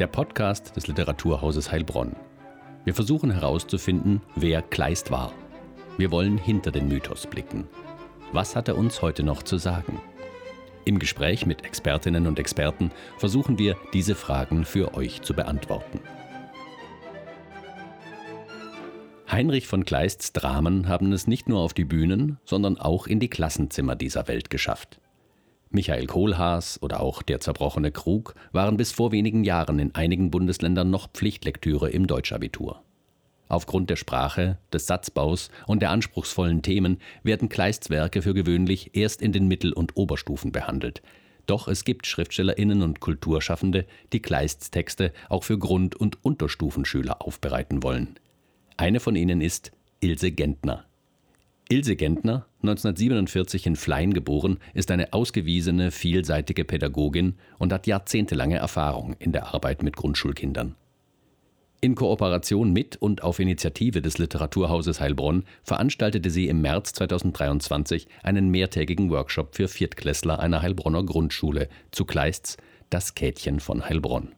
Der Podcast des Literaturhauses Heilbronn. Wir versuchen herauszufinden, wer Kleist war. Wir wollen hinter den Mythos blicken. Was hat er uns heute noch zu sagen? Im Gespräch mit Expertinnen und Experten versuchen wir, diese Fragen für euch zu beantworten. Heinrich von Kleists Dramen haben es nicht nur auf die Bühnen, sondern auch in die Klassenzimmer dieser Welt geschafft. Michael Kohlhaas oder auch Der zerbrochene Krug waren bis vor wenigen Jahren in einigen Bundesländern noch Pflichtlektüre im Deutschabitur. Aufgrund der Sprache, des Satzbaus und der anspruchsvollen Themen werden Kleists Werke für gewöhnlich erst in den Mittel- und Oberstufen behandelt. Doch es gibt SchriftstellerInnen und Kulturschaffende, die Kleists Texte auch für Grund- und Unterstufenschüler aufbereiten wollen. Eine von ihnen ist Ilse Gentner. Ilse Gentner, 1947 in Flein geboren, ist eine ausgewiesene, vielseitige Pädagogin und hat jahrzehntelange Erfahrung in der Arbeit mit Grundschulkindern. In Kooperation mit und auf Initiative des Literaturhauses Heilbronn veranstaltete sie im März 2023 einen mehrtägigen Workshop für Viertklässler einer Heilbronner Grundschule zu Kleists Das Kätchen von Heilbronn.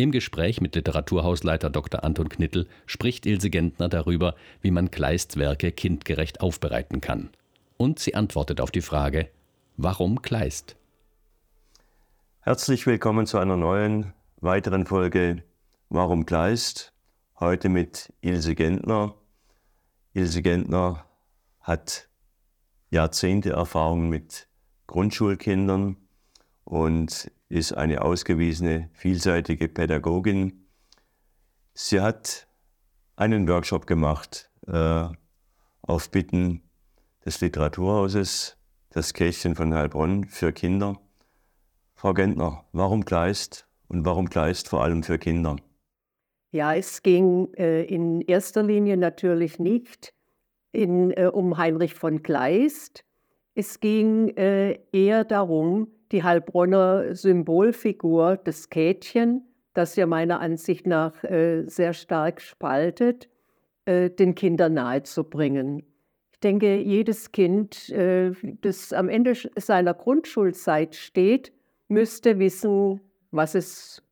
Im Gespräch mit Literaturhausleiter Dr. Anton Knittel spricht Ilse Gentner darüber, wie man Kleists Werke kindgerecht aufbereiten kann. Und sie antwortet auf die Frage, warum Kleist? Herzlich willkommen zu einer neuen, weiteren Folge Warum Kleist? Heute mit Ilse Gentner. Ilse Gentner hat Jahrzehnte Erfahrung mit Grundschulkindern und ist eine ausgewiesene, vielseitige Pädagogin. Sie hat einen Workshop gemacht äh, auf Bitten des Literaturhauses, das Kästchen von Heilbronn für Kinder. Frau Gentner, warum Kleist und warum Kleist vor allem für Kinder? Ja, es ging äh, in erster Linie natürlich nicht in, äh, um Heinrich von Kleist. Es ging äh, eher darum, die Heilbronner Symbolfigur, das Kätchen, das ja meiner Ansicht nach äh, sehr stark spaltet, äh, den Kindern nahezubringen. Ich denke, jedes Kind, äh, das am Ende seiner Grundschulzeit steht, müsste wissen, was es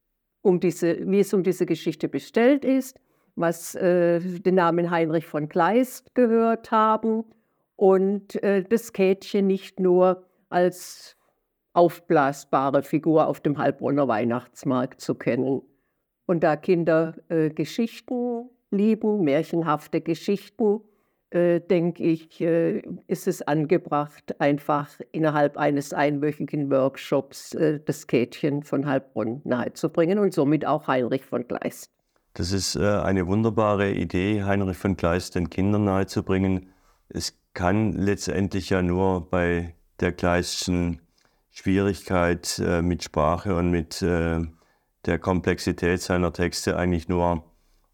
um diese, wie es um diese Geschichte bestellt ist, was äh, den Namen Heinrich von Kleist gehört haben und äh, das Kätchen nicht nur als aufblasbare Figur auf dem Heilbronner Weihnachtsmarkt zu kennen. Und da Kinder äh, Geschichten lieben, märchenhafte Geschichten, äh, denke ich, äh, ist es angebracht, einfach innerhalb eines einwöchigen Workshops äh, das Kätchen von Heilbronn nahezubringen und somit auch Heinrich von Kleist. Das ist äh, eine wunderbare Idee, Heinrich von Kleist den Kindern nahezubringen. Es kann letztendlich ja nur bei der Kleistschen Schwierigkeit äh, mit Sprache und mit äh, der Komplexität seiner Texte eigentlich nur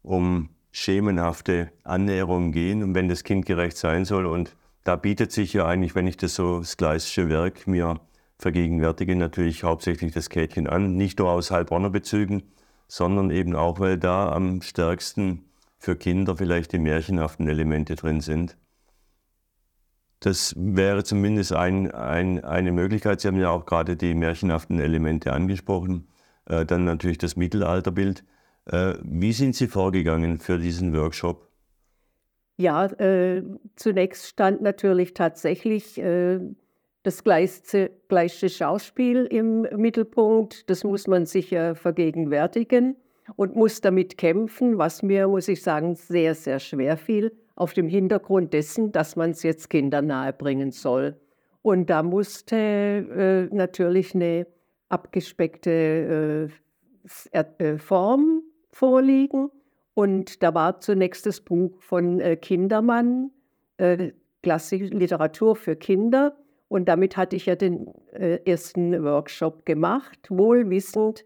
um schemenhafte Annäherungen gehen und wenn das kindgerecht sein soll. Und da bietet sich ja eigentlich, wenn ich das so das Gleisische Werk mir vergegenwärtige, natürlich hauptsächlich das Kätchen an, nicht nur aus Heilbronner Bezügen, sondern eben auch, weil da am stärksten für Kinder vielleicht die märchenhaften Elemente drin sind. Das wäre zumindest ein, ein, eine Möglichkeit. Sie haben ja auch gerade die märchenhaften Elemente angesprochen. Äh, dann natürlich das Mittelalterbild. Äh, wie sind Sie vorgegangen für diesen Workshop? Ja, äh, zunächst stand natürlich tatsächlich äh, das gleiche, gleiche Schauspiel im Mittelpunkt. Das muss man sich vergegenwärtigen und muss damit kämpfen, was mir, muss ich sagen, sehr, sehr schwer fiel, auf dem Hintergrund dessen, dass man es jetzt Kindern nahebringen soll. Und da musste äh, natürlich eine abgespeckte äh, Form vorliegen. Und da war zunächst das Buch von äh, Kindermann, äh, Klassische Literatur für Kinder. Und damit hatte ich ja den äh, ersten Workshop gemacht, wohl wissend,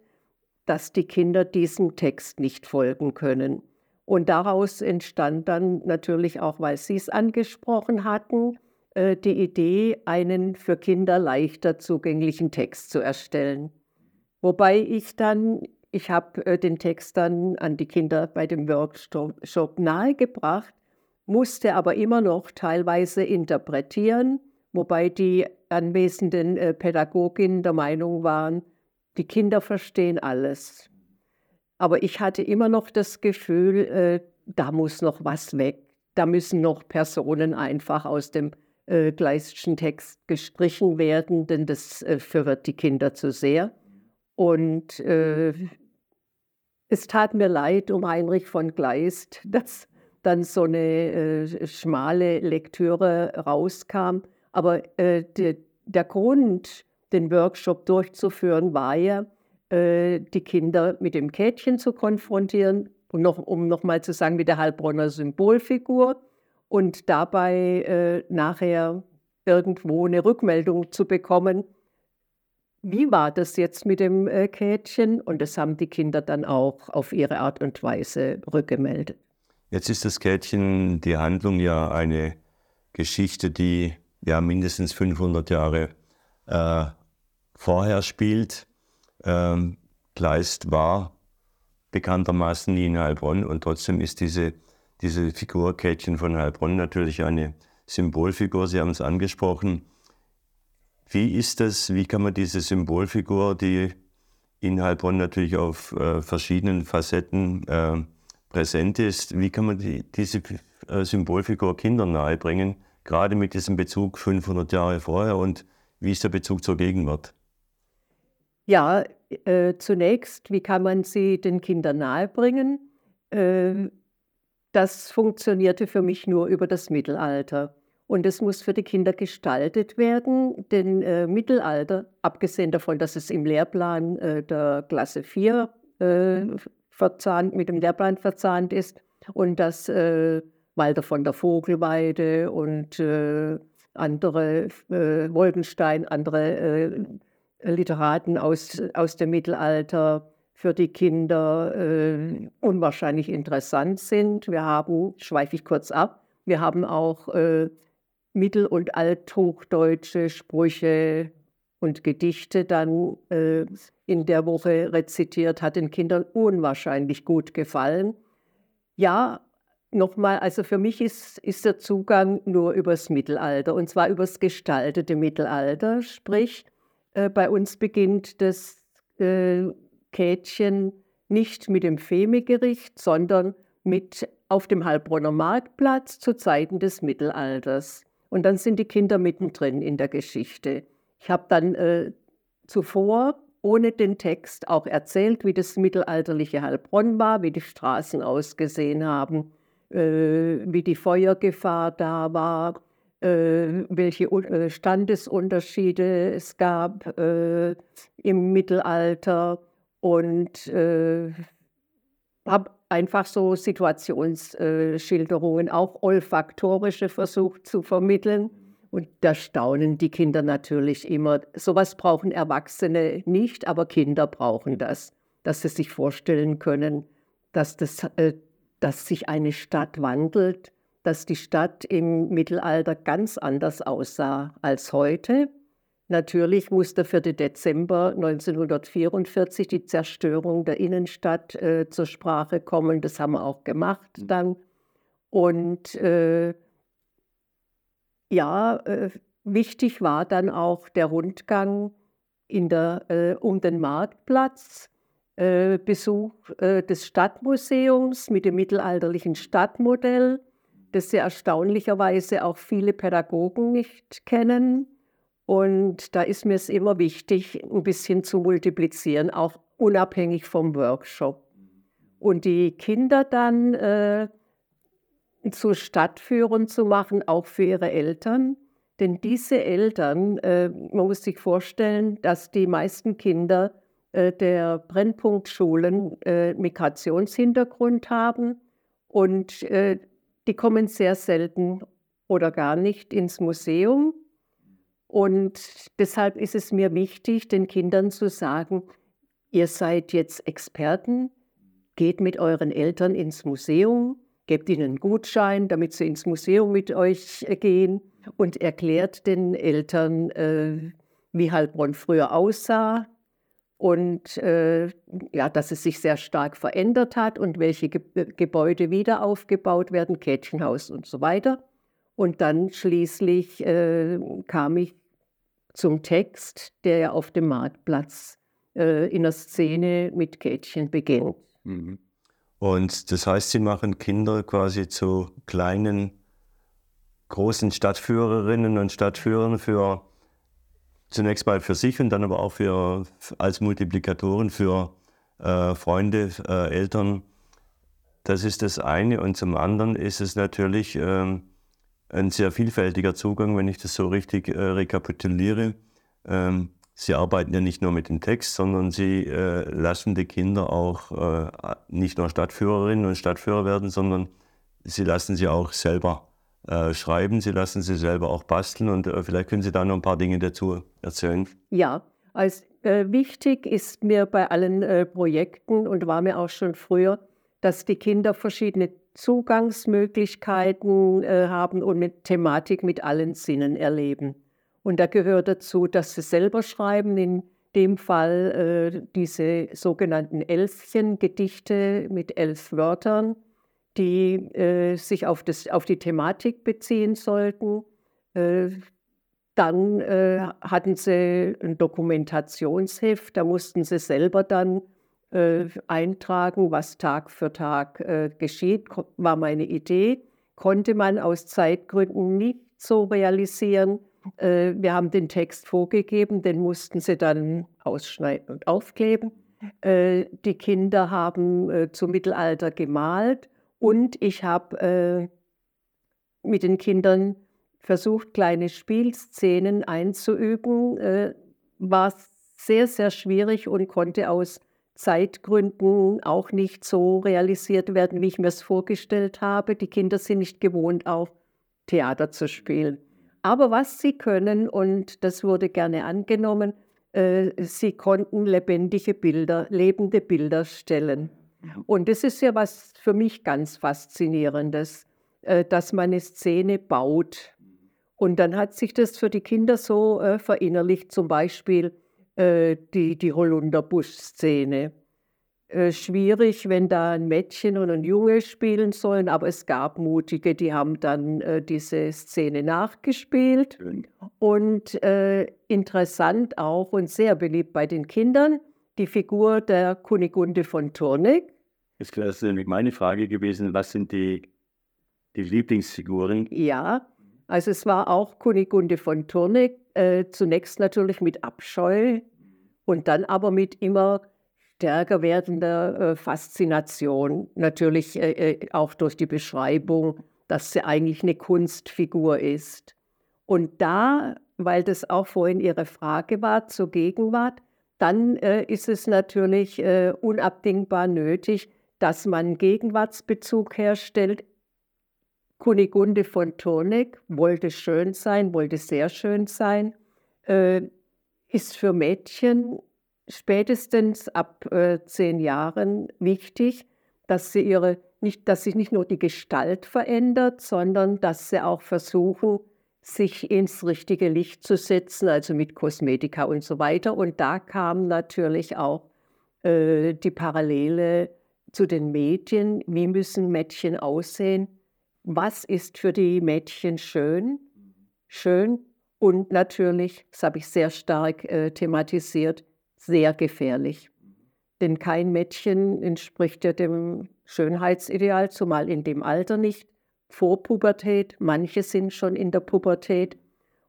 dass die Kinder diesem Text nicht folgen können. Und daraus entstand dann natürlich auch, weil Sie es angesprochen hatten, äh, die Idee, einen für Kinder leichter zugänglichen Text zu erstellen. Wobei ich dann, ich habe äh, den Text dann an die Kinder bei dem Workshop nahegebracht, musste aber immer noch teilweise interpretieren, wobei die anwesenden äh, Pädagoginnen der Meinung waren, die Kinder verstehen alles. Aber ich hatte immer noch das Gefühl, äh, da muss noch was weg. Da müssen noch Personen einfach aus dem äh, Gleistschen Text gestrichen werden, denn das äh, verwirrt die Kinder zu sehr. Und äh, es tat mir leid um Heinrich von Kleist, dass dann so eine äh, schmale Lektüre rauskam. Aber äh, de, der Grund, den Workshop durchzuführen, war ja, äh, die Kinder mit dem Kätchen zu konfrontieren und noch, um nochmal zu sagen, mit der Heilbronner Symbolfigur und dabei äh, nachher irgendwo eine Rückmeldung zu bekommen, wie war das jetzt mit dem äh, Kätchen? Und das haben die Kinder dann auch auf ihre Art und Weise rückgemeldet. Jetzt ist das Kätchen, die Handlung ja eine Geschichte, die ja mindestens 500 Jahre äh, vorher spielt. Ähm, Kleist war bekanntermaßen nie in Heilbronn und trotzdem ist diese, diese Figur Kätchen von Heilbronn natürlich eine Symbolfigur. Sie haben es angesprochen. Wie ist das, wie kann man diese Symbolfigur, die in Heilbronn natürlich auf äh, verschiedenen Facetten äh, präsent ist, wie kann man die, diese äh, Symbolfigur Kindern nahebringen, gerade mit diesem Bezug 500 Jahre vorher und wie ist der Bezug zur Gegenwart? Ja, äh, zunächst, wie kann man sie den Kindern nahebringen? Äh, das funktionierte für mich nur über das Mittelalter. Und es muss für die Kinder gestaltet werden, denn äh, Mittelalter, abgesehen davon, dass es im Lehrplan äh, der Klasse 4 äh, verzahnt, mit dem Lehrplan verzahnt ist und dass äh, Walter von der Vogelweide und äh, andere, äh, Wolkenstein, andere Literaten aus, aus dem Mittelalter für die Kinder unwahrscheinlich interessant sind. Wir haben, schweife ich kurz ab, wir haben auch mittel- und althochdeutsche Sprüche und Gedichte dann äh, in der Woche rezitiert, hat den Kindern unwahrscheinlich gut gefallen. Ja, nochmal, also für mich ist, ist der Zugang nur übers Mittelalter und zwar übers gestaltete Mittelalter. Sprich, äh, bei uns beginnt das äh, Kätchen nicht mit dem Femegericht, sondern mit auf dem Heilbronner Marktplatz zu Zeiten des Mittelalters. Und dann sind die Kinder mittendrin in der Geschichte. Ich habe dann äh, zuvor ohne den Text auch erzählt, wie das mittelalterliche Heilbronn war, wie die Straßen ausgesehen haben, äh, wie die Feuergefahr da war, welche äh, Standesunterschiede es gab äh, im Mittelalter und äh, habe einfach so Situationsschilderungen, auch olfaktorische versucht zu vermitteln. Und da staunen die Kinder natürlich immer. Sowas brauchen Erwachsene nicht, aber Kinder brauchen das, dass sie sich vorstellen können, dass, das, äh, dass sich eine Stadt wandelt, dass die Stadt im Mittelalter ganz anders aussah als heute Natürlich musste für den Dezember 1944 die Zerstörung der Innenstadt äh, zur Sprache kommen. Das haben wir auch gemacht mhm. dann. Und äh, ja, äh, wichtig war dann auch der Rundgang in der, äh, um den Marktplatz, äh, Besuch äh, des Stadtmuseums mit dem mittelalterlichen Stadtmodell, das ja erstaunlicherweise auch viele Pädagogen nicht kennen und da ist mir es immer wichtig, ein bisschen zu multiplizieren, auch unabhängig vom Workshop. Und die Kinder dann äh, zu Stadtführern zu machen, auch für ihre Eltern. Denn diese Eltern, äh, man muss sich vorstellen, dass die meisten Kinder äh, der Brennpunktschulen äh, Migrationshintergrund haben und äh, die kommen sehr selten oder gar nicht ins Museum. Und deshalb ist es mir wichtig, den Kindern zu sagen, ihr seid jetzt Experten, geht mit euren Eltern ins Museum, gebt ihnen einen Gutschein, damit sie ins Museum mit euch äh, gehen und erklärt den Eltern, äh, wie Heilbronn früher aussah und äh, ja, dass es sich sehr stark verändert hat und welche Ge Gebäude wieder aufgebaut werden, Kätchenhaus und so weiter. Und dann schließlich äh, kam ich zum Text, der ja auf dem Marktplatz äh, in der Szene mit Kätchen beginnt. Mhm. Und das heißt, Sie machen Kinder quasi zu kleinen, großen Stadtführerinnen und Stadtführern für zunächst mal für sich und dann aber auch für, als Multiplikatoren für äh, Freunde, äh, Eltern. Das ist das eine. Und zum anderen ist es natürlich äh, ein sehr vielfältiger Zugang, wenn ich das so richtig äh, rekapituliere. Ähm, Sie arbeiten ja nicht nur mit dem Text, sondern Sie äh, lassen die Kinder auch äh, nicht nur Stadtführerinnen und Stadtführer werden, sondern Sie lassen sie auch selber äh, schreiben, Sie lassen sie selber auch basteln und äh, vielleicht können Sie da noch ein paar Dinge dazu erzählen. Ja, als äh, wichtig ist mir bei allen äh, Projekten und war mir auch schon früher, dass die Kinder verschiedene Zugangsmöglichkeiten haben und mit Thematik mit allen Sinnen erleben. Und da gehört dazu, dass sie selber schreiben, in dem Fall äh, diese sogenannten Elfchen-Gedichte mit elf Wörtern, die äh, sich auf, das, auf die Thematik beziehen sollten. Äh, dann äh, hatten sie ein Dokumentationsheft, da mussten sie selber dann äh, eintragen, was Tag für Tag äh, geschieht, war meine Idee. Konnte man aus Zeitgründen nicht so realisieren, äh, wir haben den Text vorgegeben, den mussten sie dann ausschneiden und aufkleben. Die Kinder haben zum Mittelalter gemalt und ich habe mit den Kindern versucht, kleine Spielszenen einzuüben. War sehr, sehr schwierig und konnte aus Zeitgründen auch nicht so realisiert werden, wie ich mir es vorgestellt habe. Die Kinder sind nicht gewohnt, auch Theater zu spielen. Aber was sie können, und das wurde gerne angenommen, äh, sie konnten lebendige Bilder, lebende Bilder stellen. Und das ist ja was für mich ganz Faszinierendes, äh, dass man eine Szene baut. Und dann hat sich das für die Kinder so äh, verinnerlicht, zum Beispiel äh, die, die Holunderbusch-Szene. Schwierig, wenn da ein Mädchen und ein Junge spielen sollen, aber es gab Mutige, die haben dann diese Szene nachgespielt. Und interessant auch und sehr beliebt bei den Kindern, die Figur der Kunigunde von Turnig. Jetzt wäre das nämlich meine Frage gewesen, was sind die, die Lieblingsfiguren? Ja, also es war auch Kunigunde von Turnig, äh, zunächst natürlich mit Abscheu und dann aber mit immer stärker werdender äh, Faszination, natürlich äh, äh, auch durch die Beschreibung, dass sie eigentlich eine Kunstfigur ist. Und da, weil das auch vorhin Ihre Frage war zur Gegenwart, dann äh, ist es natürlich äh, unabdingbar nötig, dass man Gegenwartsbezug herstellt. Kunigunde von Turnig wollte schön sein, wollte sehr schön sein, äh, ist für Mädchen spätestens ab äh, zehn Jahren wichtig, dass sie ihre nicht, dass sich nicht nur die Gestalt verändert, sondern dass sie auch versuchen, sich ins richtige Licht zu setzen, also mit Kosmetika und so weiter. Und da kam natürlich auch äh, die Parallele zu den Medien. Wie müssen Mädchen aussehen? Was ist für die Mädchen schön? Schön und natürlich, das habe ich sehr stark äh, thematisiert, sehr gefährlich. Denn kein Mädchen entspricht ja dem Schönheitsideal, zumal in dem Alter nicht. Vor Pubertät, manche sind schon in der Pubertät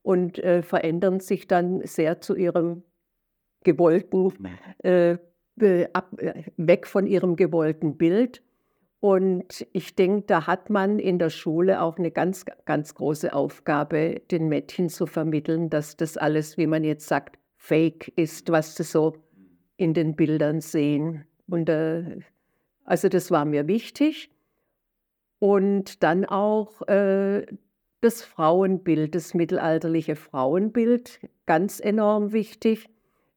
und äh, verändern sich dann sehr zu ihrem gewollten, äh, ab, äh, weg von ihrem gewollten Bild. Und ich denke, da hat man in der Schule auch eine ganz, ganz große Aufgabe, den Mädchen zu vermitteln, dass das alles, wie man jetzt sagt, Fake ist, was sie so in den Bildern sehen. Und äh, also das war mir wichtig. Und dann auch äh, das Frauenbild, das mittelalterliche Frauenbild, ganz enorm wichtig.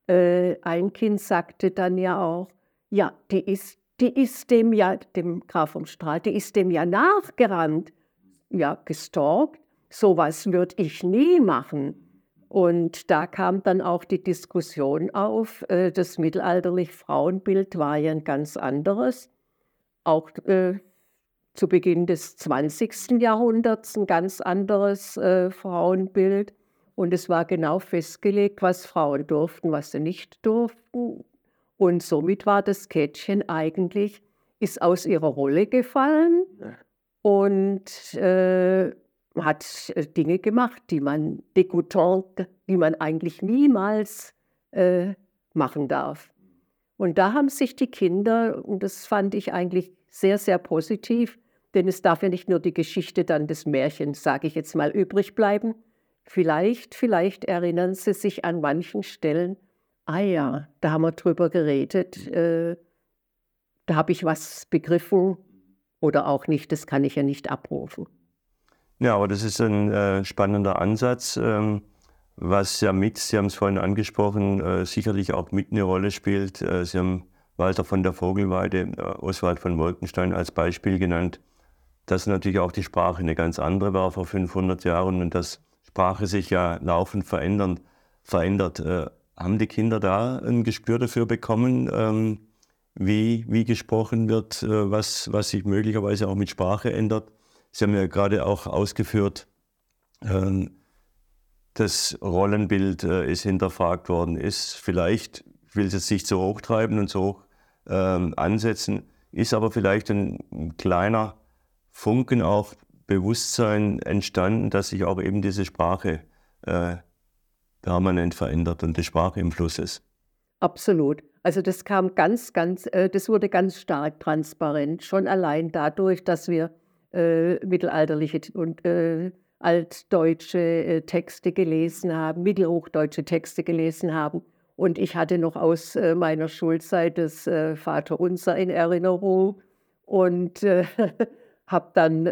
äh, ein Kind sagte dann ja auch, ja, die ist, die ist dem ja, dem Graf vom Strahl, die ist dem ja nachgerannt. Ja, gestalkt, sowas würde ich nie machen. Und da kam dann auch die Diskussion auf, äh, das mittelalterliche Frauenbild war ja ein ganz anderes. Auch äh, zu Beginn des 20. Jahrhunderts ein ganz anderes äh, Frauenbild. Und es war genau festgelegt, was Frauen durften, was sie nicht durften. Und somit war das Kätchen eigentlich, ist aus ihrer Rolle gefallen und äh, hat äh, Dinge gemacht, die man dégoûtant, die man eigentlich niemals äh, machen darf. Und da haben sich die Kinder, und das fand ich eigentlich sehr, sehr positiv, denn es darf ja nicht nur die Geschichte dann des Märchens, sage ich jetzt mal, übrig bleiben. Vielleicht, vielleicht erinnern sie sich an manchen Stellen, ah ja, da haben wir drüber geredet, äh, da habe ich was begriffen oder auch nicht, das kann ich ja nicht abrufen. Ja, aber das ist ein äh, spannender Ansatz, ähm, was ja mit, Sie haben es vorhin angesprochen, äh, sicherlich auch mit eine Rolle spielt. Äh, Sie haben Walter von der Vogelweide, äh, Oswald von Wolkenstein als Beispiel genannt, dass natürlich auch die Sprache eine ganz andere war vor 500 Jahren und dass Sprache sich ja laufend verändern, verändert. Äh, haben die Kinder da ein Gespür dafür bekommen, ähm, wie, wie gesprochen wird, äh, was, was sich möglicherweise auch mit Sprache ändert? Sie haben ja gerade auch ausgeführt, ähm, das Rollenbild äh, ist hinterfragt worden ist. Vielleicht will es sich zu hoch treiben und so hoch ähm, ansetzen, ist aber vielleicht ein, ein kleiner Funken auch Bewusstsein entstanden, dass sich auch eben diese Sprache äh, permanent verändert und die Sprache im Fluss ist. Absolut. Also das kam ganz, ganz, äh, das wurde ganz stark transparent, schon allein dadurch, dass wir äh, mittelalterliche und äh, altdeutsche äh, Texte gelesen haben, mittelhochdeutsche Texte gelesen haben. Und ich hatte noch aus äh, meiner Schulzeit das äh, Vaterunser in Erinnerung und habe dann,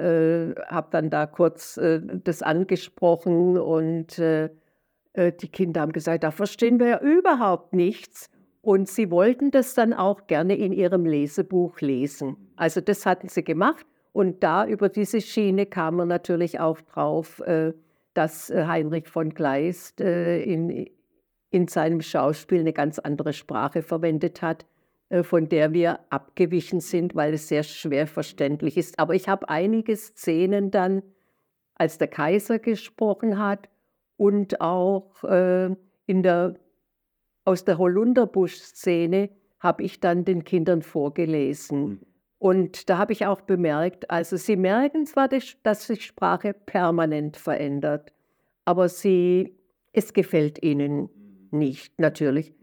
hab dann da kurz das angesprochen und die Kinder haben gesagt, da verstehen wir ja überhaupt nichts. Und sie wollten das dann auch gerne in ihrem Lesebuch lesen. Also das hatten sie gemacht und da über diese Schiene kam man natürlich auch drauf, äh, dass äh, Heinrich von Kleist äh, in, in seinem Schauspiel eine ganz andere Sprache verwendet hat, von der wir abgewichen sind, weil es sehr schwer verständlich ist. Aber ich habe einige Szenen dann, als der Kaiser gesprochen hat und auch in der, aus der Holunderbusch-Szene habe ich dann den Kindern vorgelesen. Und da habe ich auch bemerkt, also sie merken zwar, dass sich Sprache permanent verändert, aber sie, es gefällt ihnen nicht, natürlich.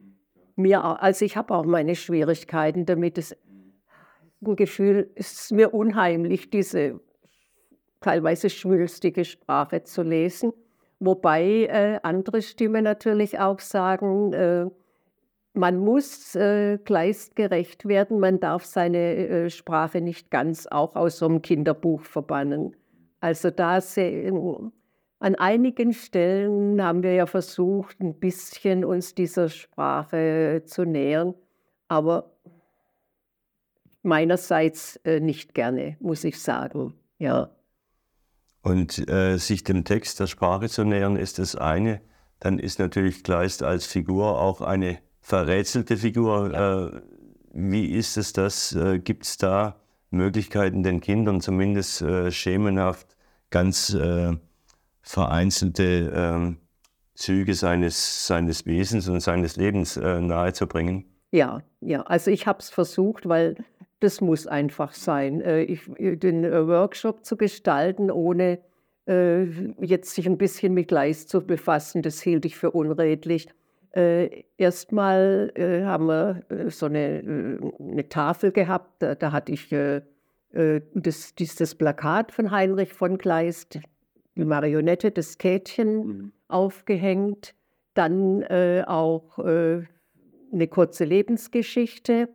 Mir, also ich habe auch meine Schwierigkeiten damit. Es, ein Gefühl, es ist mir unheimlich, diese teilweise schwülstige Sprache zu lesen. Wobei äh, andere Stimmen natürlich auch sagen, äh, man muss äh, gleisgerecht werden, man darf seine äh, Sprache nicht ganz auch aus so einem Kinderbuch verbannen. Also da sehr, an einigen Stellen haben wir ja versucht, ein bisschen uns dieser Sprache zu nähern, aber meinerseits äh, nicht gerne, muss ich sagen. Ja. Und äh, sich dem Text der Sprache zu nähern, ist das eine. Dann ist natürlich Kleist als Figur auch eine verrätselte Figur. Ja. Äh, wie ist es das? Äh, Gibt es da Möglichkeiten, den Kindern zumindest äh, schemenhaft ganz äh, vereinzelte ähm, Züge seines, seines Wesens und seines Lebens nahezubringen? Ja, ja. Also ich habe es versucht, weil das muss einfach sein, ich, den Workshop zu gestalten, ohne jetzt sich ein bisschen mit Gleis zu befassen. Das hielt ich für unredlich. Äh, erstmal äh, haben wir äh, so eine, äh, eine Tafel gehabt, da, da hatte ich äh, äh, das, dieses Plakat von Heinrich von Kleist, die Marionette, das Kätchen mhm. aufgehängt, dann auch eine kurze Lebensgeschichte,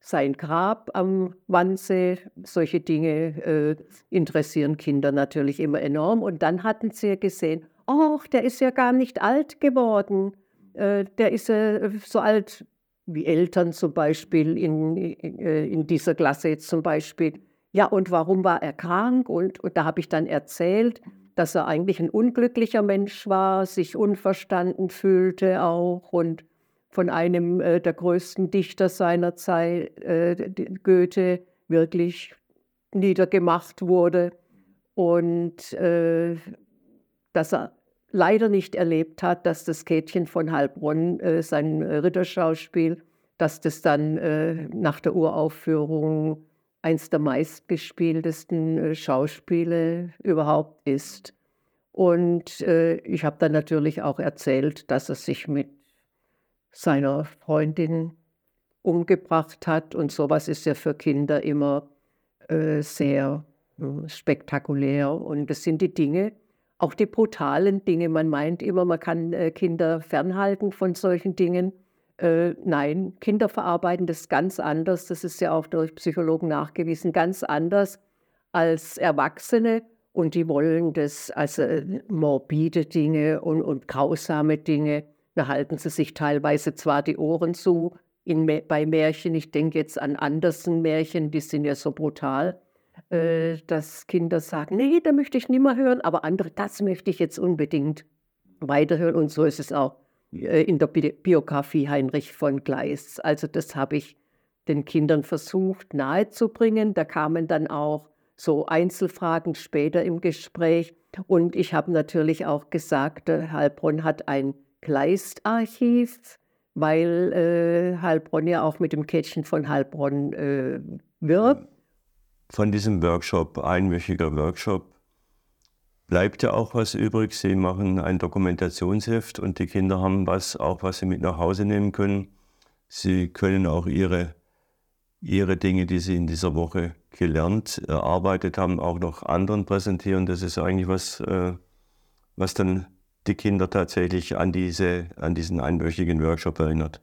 sein Grab am Wannsee, solche Dinge interessieren Kinder natürlich immer enorm. Und dann hatten sie gesehen, ach, der ist ja gar nicht alt geworden äh, der ist äh, so alt wie Eltern zum Beispiel in, in, äh, in, dieser Klasse jetzt zum Beispiel. Ja, und warum war er krank? Und, und da habe ich dann erzählt, dass er eigentlich ein unglücklicher Mensch war, sich unverstanden fühlte auch und von einem äh, der größten Dichter seiner Zeit, äh, Goethe, wirklich niedergemacht wurde und äh, dass er leider nicht erlebt hat, dass das Käthchen von Heilbronn, äh, sein Ritterschauspiel, dass das dann äh, nach der Uraufführung eins der meistgespieltesten äh, Schauspiele überhaupt ist. Und äh, ich habe dann natürlich auch erzählt, dass er sich mit seiner Freundin umgebracht hat. Und sowas ist ja für Kinder immer äh, sehr äh, spektakulär. Und das sind die Dinge, auch die brutalen Dinge. Man meint immer, man kann äh, Kinder fernhalten von solchen Dingen. Äh, nein, Kinder verarbeiten das ganz anders. Das ist ja auch durch Psychologen nachgewiesen, ganz anders als Erwachsene. Und die wollen das, also äh, morbide Dinge und, und grausame Dinge, da halten sie sich teilweise zwar die Ohren zu in, bei Märchen. Ich denke jetzt an Andersen-Märchen, die sind ja so brutal, äh, dass Kinder sagen, nee, da möchte ich nicht mehr hören, aber andere, das möchte ich jetzt unbedingt weiterhören. Und so ist es auch äh, in der Biografie Heinrich von Gleis. Also das habe ich den Kindern versucht nahezubringen. Da kamen dann auch so Einzelfragen später im Gespräch. Und ich habe natürlich auch gesagt, Heilbronn hat ein Kleist-Archiv, weil äh, Heilbronn ja auch mit dem Kätzchen von Heilbronn äh, wirbt. Von diesem Workshop, einwöchiger Workshop, bleibt ja auch was übrig. Sie machen ein Dokumentationsheft und die Kinder haben was, auch was sie mit nach Hause nehmen können. Sie können auch ihre, ihre Dinge, die sie in dieser Woche gelernt, erarbeitet haben, auch noch anderen präsentieren. Das ist eigentlich was, äh, was dann die Kinder tatsächlich an, diese, an diesen einwöchigen Workshop erinnert.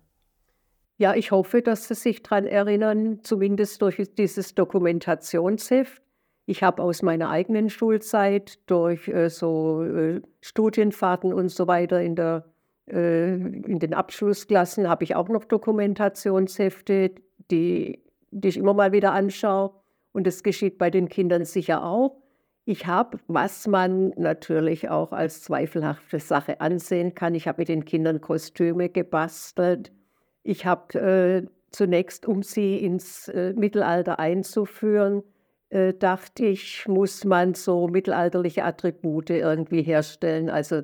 Ja, ich hoffe, dass sie sich daran erinnern, zumindest durch dieses Dokumentationsheft. Ich habe aus meiner eigenen Schulzeit durch äh, so äh, Studienfahrten und so weiter in, der, äh, in den Abschlussklassen habe ich auch noch Dokumentationshefte, die, die ich immer mal wieder anschaue. Und das geschieht bei den Kindern sicher auch. Ich habe, was man natürlich auch als zweifelhafte Sache ansehen kann, ich habe mit den Kindern Kostüme gebastelt. Ich habe äh, zunächst, um sie ins äh, Mittelalter einzuführen, äh, dachte ich, muss man so mittelalterliche Attribute irgendwie herstellen. Also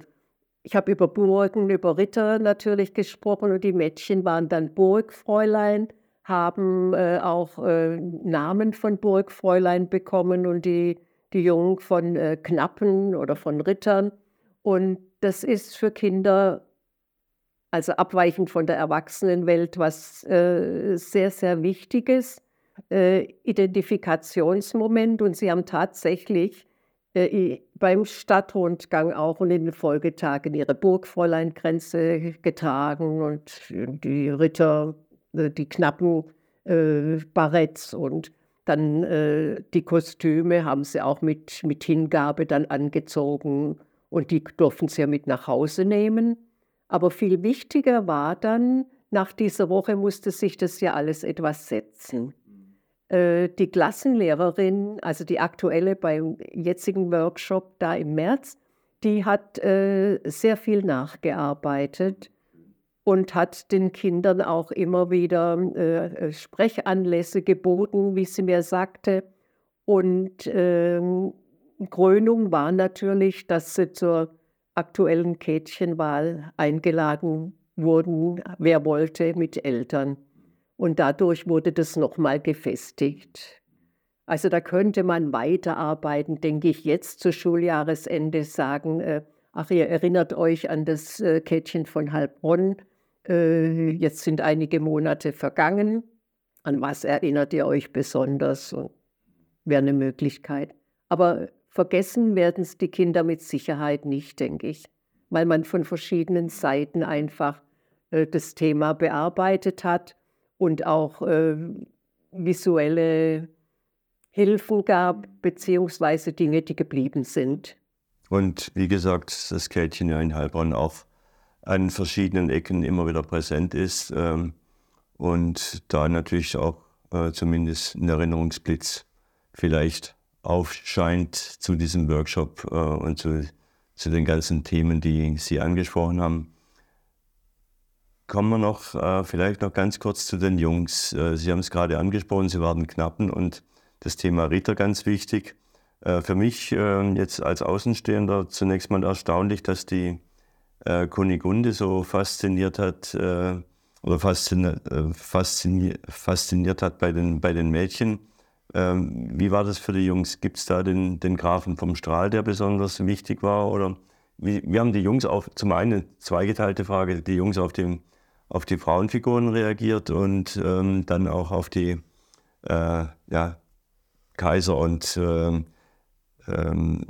ich habe über Burgen, über Ritter natürlich gesprochen und die Mädchen waren dann Burgfräulein, haben äh, auch äh, Namen von Burgfräulein bekommen und die, die Jungen von äh, Knappen oder von Rittern. Und das ist für Kinder, also abweichend von der Erwachsenenwelt, was äh, sehr, sehr Wichtiges äh, Identifikationsmoment und sie haben tatsächlich äh, beim Stadtrundgang auch und in den Folgetagen ihre Burgfräuleinkränze getragen und die Ritter, äh, die knappen äh, Baretts und dann äh, die Kostüme haben sie auch mit, mit Hingabe dann angezogen und die durften sie ja mit nach Hause nehmen. Aber viel wichtiger war dann, nach dieser Woche musste sich das ja alles etwas setzen. Äh, die Klassenlehrerin, also die aktuelle beim jetzigen Workshop da im März, die hat äh, sehr viel nachgearbeitet und hat den Kindern auch immer wieder äh, Sprechanlässe geboten, wie sie mir sagte. Und ähm, Krönung war natürlich, dass sie zur aktuellen Kätchenwahl eingeladen wurden, wer wollte, mit Eltern. Und dadurch wurde das nochmal gefestigt. Also da könnte man weiterarbeiten, denke ich, jetzt zu Schuljahresende sagen, äh, ach, ihr erinnert euch an das äh, Kettchen von Heilbronn, äh, jetzt sind einige Monate vergangen, an was erinnert ihr euch besonders? Wäre eine Möglichkeit. Aber vergessen werden es die Kinder mit Sicherheit nicht, denke ich, weil man von verschiedenen Seiten einfach äh, das Thema bearbeitet hat und auch äh, visuelle Hilfen gab, beziehungsweise Dinge, die geblieben sind. Und wie gesagt, das Kätchen ja in Heilbronn auch an verschiedenen Ecken immer wieder präsent ist ähm, und da natürlich auch äh, zumindest ein Erinnerungsblitz vielleicht aufscheint zu diesem Workshop äh, und zu, zu den ganzen Themen, die Sie angesprochen haben. Kommen wir noch äh, vielleicht noch ganz kurz zu den Jungs. Äh, Sie haben es gerade angesprochen, Sie waren Knappen und das Thema Ritter ganz wichtig. Äh, für mich äh, jetzt als Außenstehender zunächst mal erstaunlich, dass die äh, Kunigunde so fasziniert hat äh, oder fasziniert, fasziniert, hat bei den, bei den Mädchen. Ähm, wie war das für die Jungs? Gibt es da den, den Grafen vom Strahl, der besonders wichtig war? Oder wie, wie haben die Jungs auf, zum einen zweigeteilte Frage, die Jungs auf, dem, auf die Frauenfiguren reagiert und ähm, dann auch auf die äh, ja, Kaiser und ähm, ähm,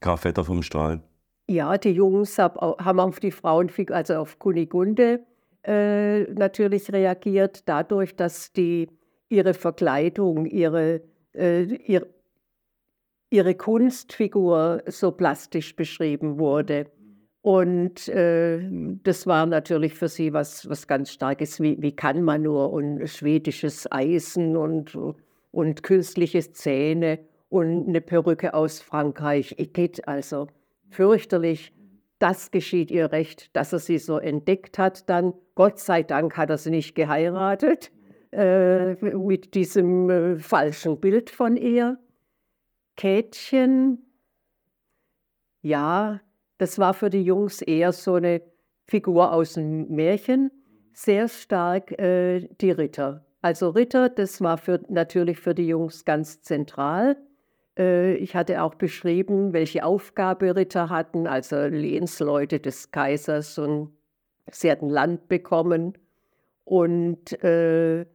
Graf Vetter vom Strahl? Ja, die Jungs hab, haben auf die Frauenfigur, also auf Kunigunde äh, natürlich reagiert, dadurch, dass die ihre Verkleidung, ihre, äh, ihr, ihre Kunstfigur so plastisch beschrieben wurde. Und äh, das war natürlich für sie was, was ganz Starkes. Wie, wie kann man nur und schwedisches Eisen und, und künstliche Zähne und eine Perücke aus Frankreich. Igitt, also fürchterlich. Das geschieht ihr recht, dass er sie so entdeckt hat. Dann, Gott sei Dank, hat er sie nicht geheiratet äh, mit diesem äh, falschen Bild von ihr. Kätchen, ja, das war für die Jungs eher so eine Figur aus dem Märchen, sehr stark äh, die Ritter. Also Ritter, das war für, natürlich für die Jungs ganz zentral. Äh, ich hatte auch beschrieben, welche Aufgabe Ritter hatten, also Lehnsleute des Kaisers und sie hatten Land bekommen. Und äh,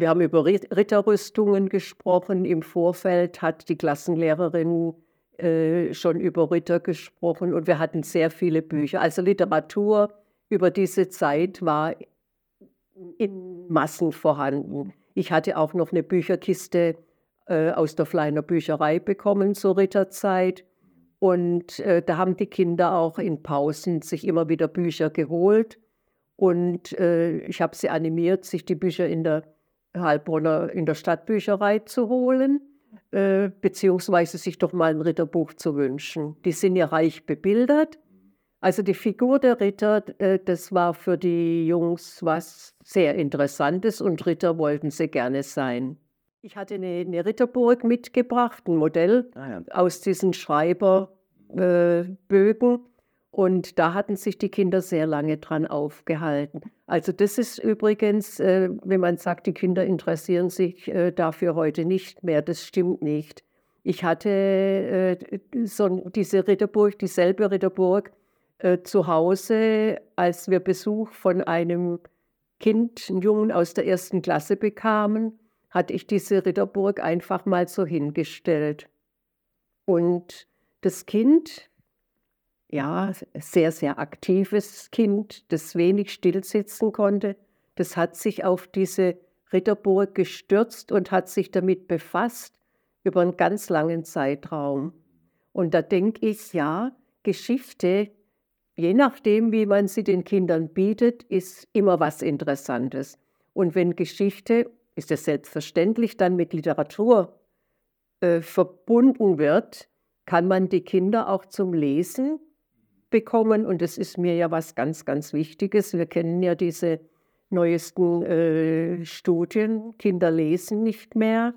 wir haben über Ritterrüstungen gesprochen. Im Vorfeld hat die Klassenlehrerin äh, schon über Ritter gesprochen und wir hatten sehr viele Bücher. Also Literatur über diese Zeit war in Massen vorhanden. Ich hatte auch noch eine Bücherkiste äh, aus der Fleiner Bücherei bekommen zur Ritterzeit. Und äh, da haben die Kinder auch in Pausen sich immer wieder Bücher geholt. Und äh, ich habe sie animiert, sich die Bücher in der Heilbronner in der Stadtbücherei zu holen, äh, beziehungsweise sich doch mal ein Ritterbuch zu wünschen. Die sind ja reich bebildert. Also die Figur der Ritter, äh, das war für die Jungs was sehr Interessantes und Ritter wollten sie gerne sein. Ich hatte eine, eine Ritterburg mitgebracht, ein Modell ah, ja. aus diesen Schreiberbögen. Äh, und da hatten sich die Kinder sehr lange dran aufgehalten. Also das ist übrigens, äh, wenn man sagt, die Kinder interessieren sich äh, dafür heute nicht mehr, das stimmt nicht. Ich hatte äh, so diese Ritterburg, dieselbe Ritterburg äh, zu Hause, als wir Besuch von einem Kind, einem Jungen aus der ersten Klasse bekamen, hatte ich diese Ritterburg einfach mal so hingestellt. Und das Kind ja, sehr, sehr aktives Kind, das wenig stillsitzen konnte. Das hat sich auf diese Ritterburg gestürzt und hat sich damit befasst über einen ganz langen Zeitraum. Und da denke ich, ja, Geschichte, je nachdem, wie man sie den Kindern bietet, ist immer was Interessantes. Und wenn Geschichte, ist es selbstverständlich, dann mit Literatur äh, verbunden wird, kann man die Kinder auch zum Lesen bekommen. Und das ist mir ja was ganz, ganz Wichtiges. Wir kennen ja diese neuesten äh, Studien. Kinder lesen nicht mehr.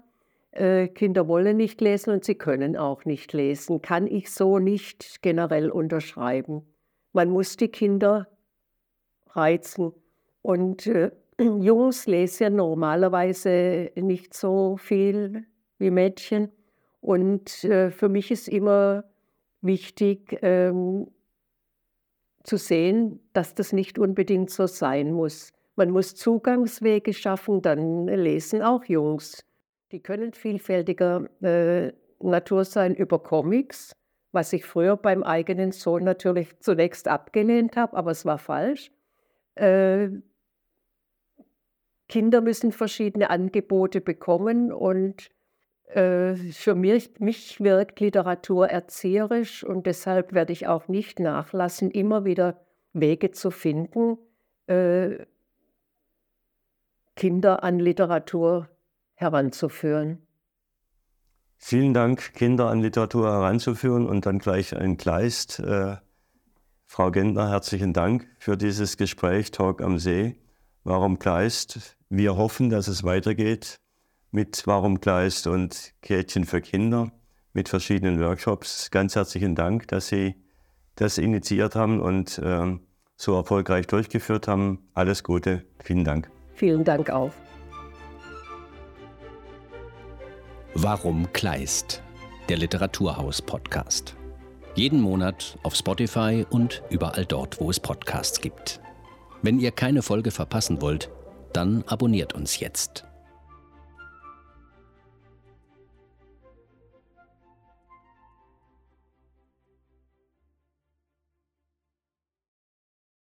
Äh, Kinder wollen nicht lesen und sie können auch nicht lesen. Kann ich so nicht generell unterschreiben. Man muss die Kinder reizen. Und äh, Jungs lesen ja normalerweise nicht so viel wie Mädchen. Und äh, für mich ist immer wichtig, ähm, zu sehen, dass das nicht unbedingt so sein muss. Man muss Zugangswege schaffen, dann lesen auch Jungs. Die können vielfältiger äh, Natur sein über Comics, was ich früher beim eigenen Sohn natürlich zunächst abgelehnt habe, aber es war falsch. Äh, Kinder müssen verschiedene Angebote bekommen und für mich, mich wirkt Literatur erzieherisch und deshalb werde ich auch nicht nachlassen, immer wieder Wege zu finden, äh, Kinder an Literatur heranzuführen. Vielen Dank, Kinder an Literatur heranzuführen und dann gleich ein Kleist. Äh, Frau Gentner, herzlichen Dank für dieses Gespräch Talk am See. Warum Kleist? Wir hoffen, dass es weitergeht mit Warum Kleist und Kätchen für Kinder mit verschiedenen Workshops. Ganz herzlichen Dank, dass Sie das initiiert haben und äh, so erfolgreich durchgeführt haben. Alles Gute. Vielen Dank. Vielen Dank auch. Warum Kleist? Der Literaturhaus-Podcast. Jeden Monat auf Spotify und überall dort, wo es Podcasts gibt. Wenn ihr keine Folge verpassen wollt, dann abonniert uns jetzt.